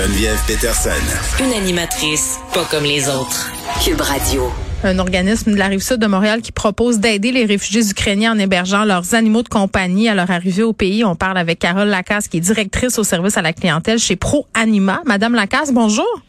Geneviève Peterson. Une animatrice pas comme les autres. Cube Radio. Un organisme de la rive sud de Montréal qui propose d'aider les réfugiés ukrainiens en hébergeant leurs animaux de compagnie à leur arrivée au pays. On parle avec Carole Lacasse, qui est directrice au service à la clientèle chez Pro Anima. Madame Lacasse, bonjour.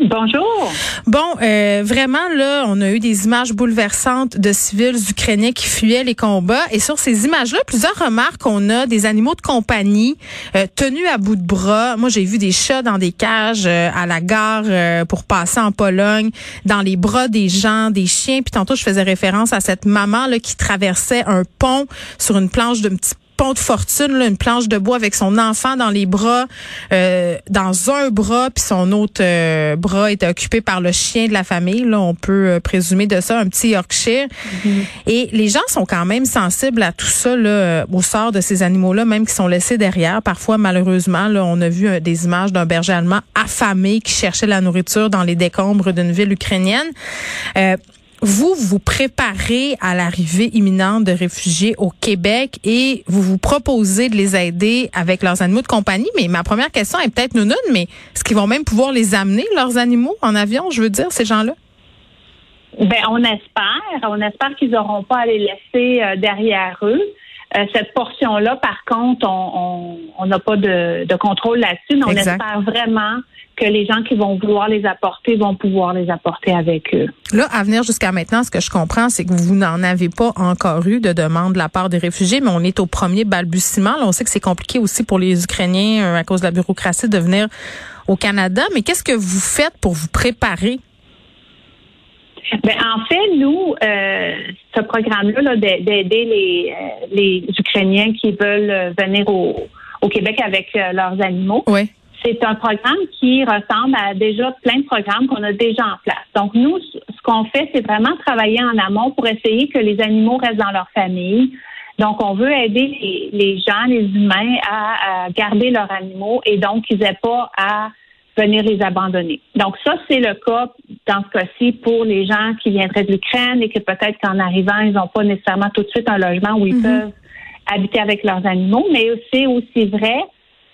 Bonjour. Bon, euh, vraiment là, on a eu des images bouleversantes de civils ukrainiens qui fuyaient les combats. Et sur ces images-là, plusieurs remarques on a des animaux de compagnie euh, tenus à bout de bras. Moi, j'ai vu des chats dans des cages euh, à la gare pour passer en Pologne, dans les bras des gens, des chiens. Puis tantôt, je faisais référence à cette maman là qui traversait un pont sur une planche d'un petit pont de fortune, là, une planche de bois avec son enfant dans les bras, euh, dans un bras, puis son autre euh, bras était occupé par le chien de la famille. Là, on peut euh, présumer de ça, un petit Yorkshire. Mm-hmm. Et les gens sont quand même sensibles à tout ça, là, au sort de ces animaux-là, même qui sont laissés derrière. Parfois, malheureusement, là, on a vu des images d'un berger allemand affamé qui cherchait la nourriture dans les décombres d'une ville ukrainienne vous vous préparez à l'arrivée imminente de réfugiés au Québec et vous vous proposez de les aider avec leurs animaux de compagnie. Mais ma première question est peut-être non, mais est-ce qu'ils vont même pouvoir les amener, leurs animaux, en avion, je veux dire, ces gens-là? Ben, on espère. On espère qu'ils n'auront pas à les laisser euh, derrière eux. Euh, cette portion-là, par contre, on n'a pas de, contrôle là-dessus, mais on espère vraiment que les gens qui vont vouloir les apporter vont pouvoir les apporter avec eux. Là, à venir jusqu'à maintenant, ce que je comprends, c'est que vous n'en avez pas encore eu de demande de la part des réfugiés, mais on est au premier balbutiement. Là, on sait que c'est compliqué aussi pour les Ukrainiens euh, à cause de la bureaucratie de venir au Canada. Mais qu'est-ce que vous faites pour vous préparer? Ben, en fait, nous, euh, ce programme-là d'aider les, euh, les Ukrainiens qui veulent venir au, au Québec avec leurs animaux, oui c'est un programme qui ressemble à déjà plein de programmes qu'on a déjà en place. Donc, nous, ce qu'on fait, c'est vraiment travailler en amont pour essayer que les animaux restent dans leur famille. Donc, on veut aider les, gens, les humains à, garder leurs animaux et donc qu'ils n'aient pas à venir les abandonner. Donc, ça, c'est le cas dans ce cas-ci pour les gens qui viendraient de l'Ukraine et que peut-être qu'en arrivant, ils n'ont pas nécessairement tout de suite un logement où ils mm-hmm. peuvent habiter avec leurs animaux, mais c'est aussi vrai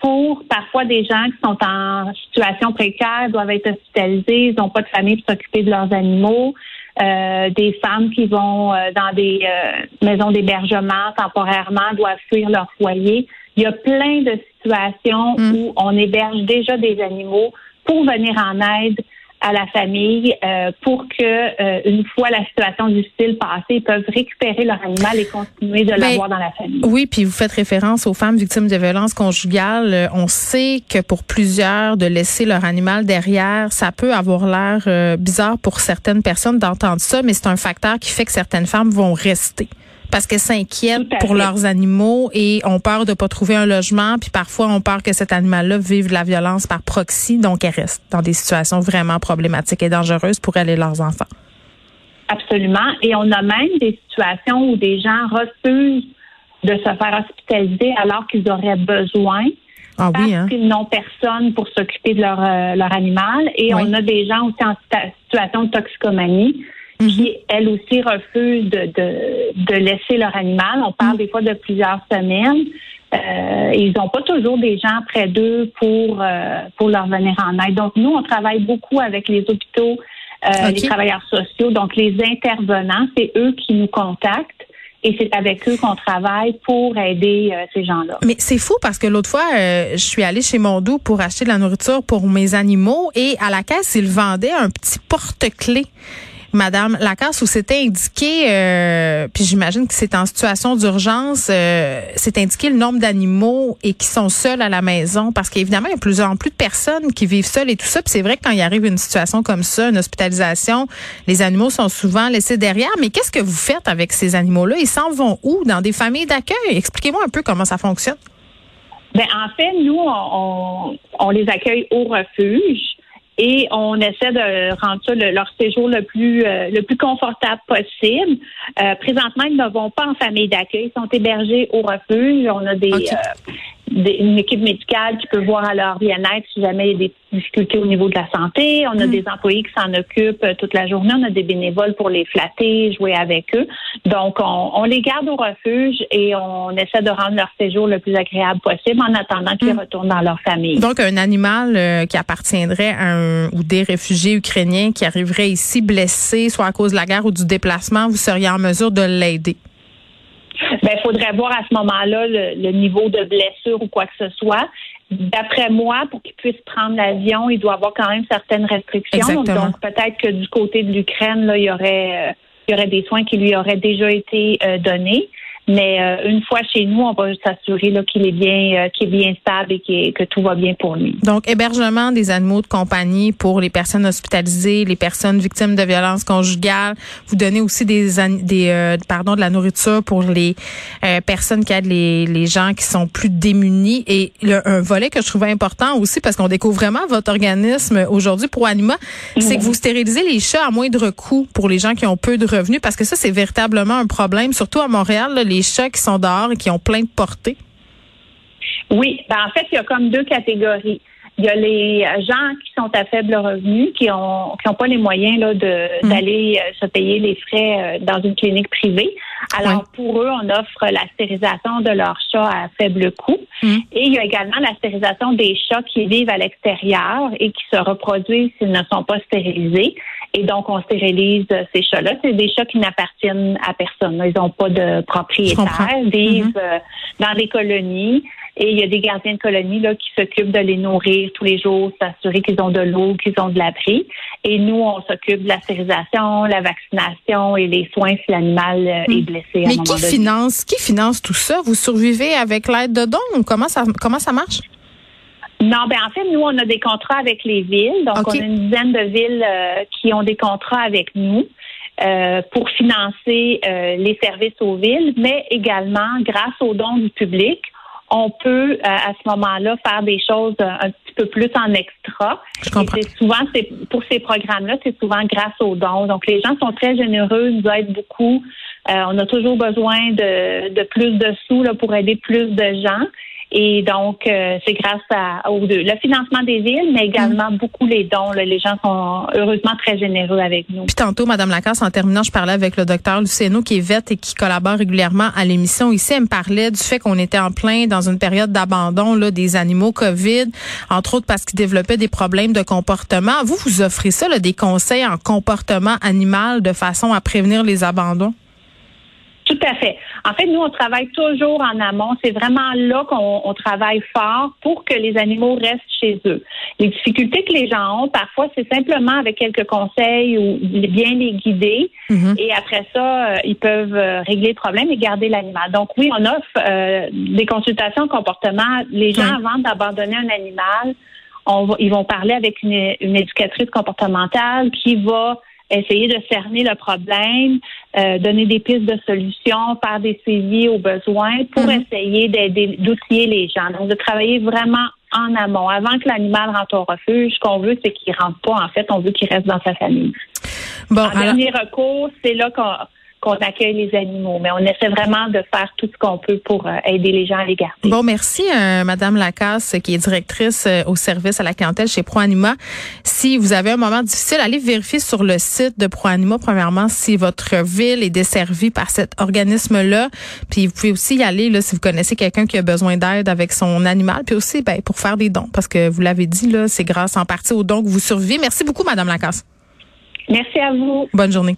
pour parfois des gens qui sont en situation précaire, doivent être hospitalisés, ils n'ont pas de famille pour s'occuper de leurs animaux, euh, des femmes qui vont euh, dans des euh, maisons d'hébergement temporairement doivent fuir leur foyer. Il y a plein de situations mm. où on héberge déjà des animaux pour venir en aide à la famille euh, pour que euh, une fois la situation difficile passée, ils peuvent récupérer leur animal et continuer de ben, l'avoir dans la famille. Oui, puis vous faites référence aux femmes victimes de violences conjugales. Euh, on sait que pour plusieurs, de laisser leur animal derrière, ça peut avoir l'air bizarre pour certaines personnes d'entendre ça, mais c'est un facteur qui fait que certaines femmes vont rester parce qu'elles s'inquiètent pour leurs animaux et ont peur de pas trouver un logement, puis parfois on peur que cet animal-là vive de la violence par proxy, donc elles restent dans des situations vraiment problématiques et dangereuses pour elles et leurs enfants. Absolument. Et on a même des situations où des gens refusent de se faire hospitaliser alors qu'ils auraient besoin. Ah parce hein? qu'ils n'ont personne pour s'occuper de leur, euh, leur animal. Et on a des gens aussi en situation de toxicomanie qui, mhm. elles aussi, refusent de, de, de, laisser leur animal. On parle mhm. des fois de plusieurs semaines. Euh, ils n'ont pas toujours des gens près d'eux pour, euh, pour leur venir en aide. Donc, nous, on travaille beaucoup avec les hôpitaux, euh, les travailleurs sociaux. Donc, les intervenants, c'est eux qui nous contactent. Et c'est avec eux qu'on travaille pour aider euh, ces gens-là. Mais c'est fou parce que l'autre fois, euh, je suis allée chez Mondou pour acheter de la nourriture pour mes animaux et à la caisse, ils vendaient un petit porte-clés Madame Lacasse, où c'était indiqué, euh, puis j'imagine que c'est en situation d'urgence, euh, c'est indiqué le nombre d'animaux et qui sont seuls à la maison, parce qu'évidemment, il y a de plus en plus de personnes qui vivent seules et tout ça. Puis c'est vrai que quand il arrive une situation comme ça, une hospitalisation, les animaux sont souvent laissés derrière. Mais qu'est-ce que vous faites avec ces animaux-là? Ils s'en vont où? Dans des familles d'accueil? Expliquez-moi un peu comment ça fonctionne. Ben, en fait, nous, on les accueille au refuge et on essaie de rendre ça leur séjour le plus euh, le plus confortable possible. Euh, présentement, ils ne vont pas en famille d'accueil, ils sont hébergés au refuge. On a des euh, une équipe médicale qui peut voir à leur bien-être si jamais il y a des difficultés au niveau de la santé. On a mm. des employés qui s'en occupent euh, toute la journée. On a des bénévoles pour les flatter, jouer avec eux. Donc, on, les garde au refuge et on essaie de rendre leur séjour le plus agréable possible en attendant qu'ils mm. retournent dans leur famille. Donc, un animal euh, qui appartiendrait à un ou des réfugiés ukrainiens qui arriveraient ici blessés, soit à cause de la guerre ou du déplacement, vous seriez en mesure de l'aider? Ben, il faudrait voir à ce moment-là le, niveau de blessure ou quoi que ce soit. D'après moi, pour qu'il puisse prendre l'avion, il doit avoir quand même certaines restrictions. Donc peut-être que du côté de l'Ukraine, là, il y aurait euh, il y aurait des soins qui lui auraient déjà été euh, donnés. Mais euh, une fois chez nous, on va s'assurer qu'il est bien, euh, qu'il est bien stable et que tout va bien pour lui. Donc, hébergement des animaux de compagnie pour les personnes hospitalisées, les personnes victimes de violences conjugales. Vous donnez aussi des, des euh, pardon de la nourriture pour les personnes qui aident les, les gens qui sont plus démunis. Et un volet que je trouvais important aussi, parce qu'on découvre vraiment votre organisme aujourd'hui pour Anima, c'est que vous stérilisez les chats à moindre coût pour les gens qui ont peu de revenus, parce que ça, c'est véritablement un problème, surtout à Montréal. Là, chats qui sont dehors et qui ont plein de portées? Oui, ben en fait, il y a comme deux catégories. Il y a les gens qui sont à faible revenu, qui ont qui ont pas les moyens là de mm. d'aller euh, se payer les frais euh, dans une clinique privée. Alors pour eux, on offre la stérilisation de leurs chats à faible coût. Mm. Et il y a également la stérilisation des chats qui vivent à l'extérieur et qui se reproduisent s'ils ne sont pas stérilisés. Et donc, on stérilise ces chats-là. C'est des chats qui n'appartiennent à personne. Ils n'ont pas de propriétaire. Ils vivent mm-hmm. euh, dans des colonies. Et il y a des gardiens de colonies là, qui s'occupent de les nourrir tous les jours, s'assurer qu'ils ont de l'eau, qu'ils ont de l'abri. Et nous, on s'occupe de la stérilisation, la vaccination et les soins si l'animal euh, est mm. blessé. À Mais qui finance, qui finance tout ça? Vous survivez avec l'aide de dons? Comment ça, comment ça marche? Non, ben en fait, nous, on a des contrats avec les villes. Donc, on a une dizaine de villes euh, qui ont des contrats avec nous. Euh, pour financer euh, les services aux villes, mais également grâce aux dons du public, on peut à ce moment-là faire des choses un petit peu plus en extra. Je comprends. Et souvent, c'est pour ces programmes-là, c'est souvent grâce aux dons. Donc, les gens sont très généreux, nous aident beaucoup. on a toujours besoin de, de plus de sous là, pour aider plus de gens. Et donc, euh, c'est grâce à, au le financement des villes, mais également mm. beaucoup les dons. Les gens sont heureusement très généreux avec nous. Puis tantôt, Madame Lacasse, en terminant, je parlais avec le docteur Luceno, qui est vet et qui collabore régulièrement à l'émission. Ici, elle me parlait du fait qu'on était en plein dans une période d'abandon là, des animaux COVID, entre autres parce qu'ils développaient des problèmes de comportement. Vous, vous offrez ça, là, des conseils en comportement animal de façon à prévenir les abandons? Tout à fait. En fait, nous, on travaille toujours en amont. C'est vraiment là qu'on travaille fort pour que les animaux restent chez eux. Les difficultés que les gens ont, parfois, c'est simplement avec quelques conseils ou bien les guider. Mm-hmm. Et après ça, euh, ils peuvent euh, régler le problème et garder l'animal. Donc oui, on offre euh, des consultations comportement. Les gens, avant d'abandonner un animal, on ils vont parler avec une, une éducatrice comportementale qui va essayer de cerner le problème, euh, donner des pistes de solutions, faire des suivis aux besoins pour mhm. essayer d'aider, d'outiller les gens. Donc, de travailler vraiment en amont, avant que l'animal rentre au refuge. Ce qu'on veut, c'est qu'il rentre pas. En fait, on veut qu'il reste dans sa famille. Bon, en dernier recours, c'est là qu'on qu'on accueille les animaux. Mais on essaie vraiment de faire tout ce qu'on peut pour euh, aider les gens à les garder. Bon, merci, euh, Madame Lacasse, qui est directrice euh, au service à la clientèle chez ProAnima. Si vous avez un moment difficile, allez vérifier sur le site de ProAnima, premièrement, si votre ville est desservie par cet organisme-là. Puis vous pouvez aussi y aller là, si vous connaissez quelqu'un qui a besoin d'aide avec son animal. Puis aussi, ben, pour faire des dons, parce que vous l'avez dit, là, c'est grâce en partie aux dons que vous survivez. Merci beaucoup, Madame Lacasse. Merci à vous. Bonne journée.